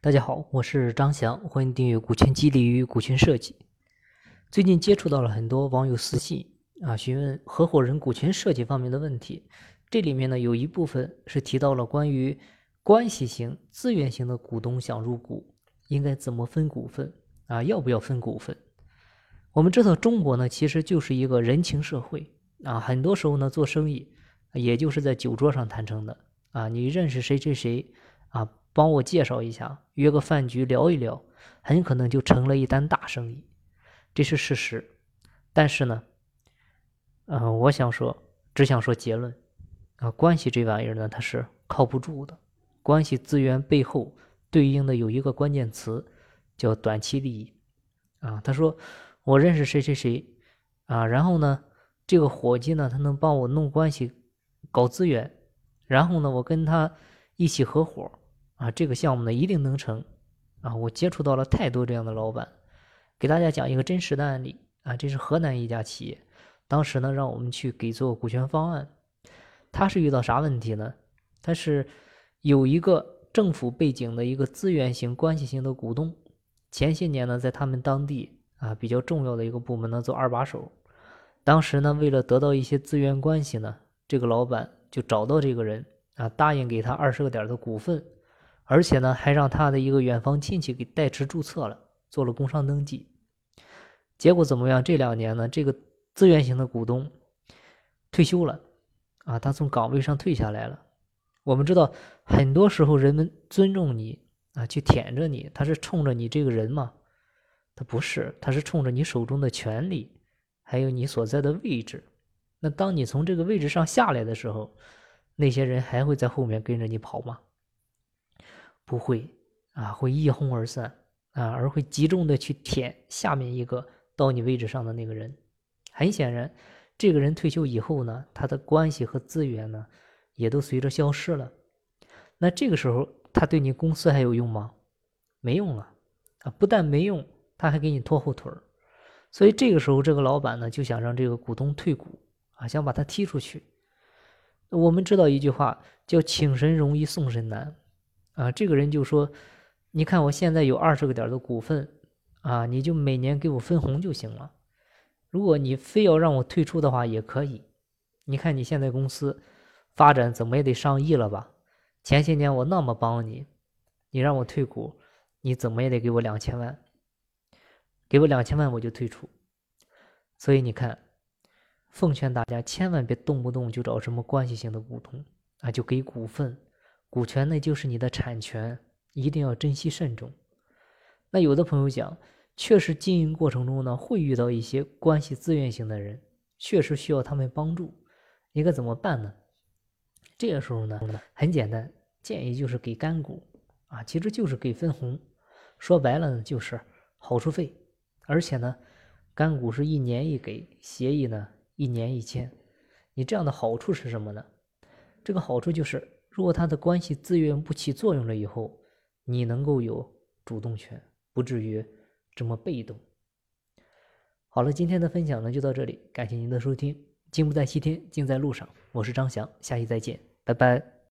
大家好，我是张翔，欢迎订阅《股权激励与股权设计》。最近接触到了很多网友私信啊，询问合伙人股权设计方面的问题。这里面呢，有一部分是提到了关于关系型、资源型的股东想入股，应该怎么分股份啊？要不要分股份？我们知道中国呢，其实就是一个人情社会啊，很多时候呢，做生意也就是在酒桌上谈成的啊。你认识谁谁谁啊？帮我介绍一下，约个饭局聊一聊，很可能就成了一单大生意，这是事实。但是呢，嗯，我想说，只想说结论。啊，关系这玩意儿呢，它是靠不住的。关系资源背后对应的有一个关键词，叫短期利益。啊，他说我认识谁谁谁，啊，然后呢，这个伙计呢，他能帮我弄关系、搞资源，然后呢，我跟他一起合伙，啊，这个项目呢一定能成。啊，我接触到了太多这样的老板，给大家讲一个真实的案例。啊，这是河南一家企业，当时呢，让我们去给做股权方案。他是遇到啥问题呢？他是有一个政府背景的一个资源型关系型的股东，前些年呢，在他们当地啊比较重要的一个部门呢做二把手。当时呢，为了得到一些资源关系呢，这个老板就找到这个人啊，答应给他二十个点的股份，而且呢，还让他的一个远房亲戚给代持注册了，做了工商登记。结果怎么样？这两年呢，这个资源型的股东退休了。啊，他从岗位上退下来了。我们知道，很多时候人们尊重你啊，去舔着你，他是冲着你这个人吗？他不是，他是冲着你手中的权利，还有你所在的位置。那当你从这个位置上下来的时候，那些人还会在后面跟着你跑吗？不会啊，会一哄而散啊，而会集中的去舔下面一个到你位置上的那个人。很显然。这个人退休以后呢，他的关系和资源呢，也都随着消失了。那这个时候，他对你公司还有用吗？没用了啊！不但没用，他还给你拖后腿儿。所以这个时候，这个老板呢，就想让这个股东退股啊，想把他踢出去。我们知道一句话叫“请神容易送神难”，啊，这个人就说：“你看我现在有二十个点的股份啊，你就每年给我分红就行了。”如果你非要让我退出的话，也可以。你看你现在公司发展怎么也得上亿了吧？前些年我那么帮你，你让我退股，你怎么也得给我两千万。给我两千万我就退出。所以你看，奉劝大家千万别动不动就找什么关系型的股东啊，就给股份，股权那就是你的产权，一定要珍惜慎重。那有的朋友讲。确实，经营过程中呢，会遇到一些关系资源型的人，确实需要他们帮助，应该怎么办呢？这个时候呢，很简单，建议就是给干股啊，其实就是给分红，说白了呢，就是好处费，而且呢，干股是一年一给，协议呢一年一签。你这样的好处是什么呢？这个好处就是，如果他的关系自愿不起作用了以后，你能够有主动权，不至于。这么被动。好了，今天的分享呢就到这里，感谢您的收听。金不在西天，静在路上。我是张翔，下期再见，拜拜。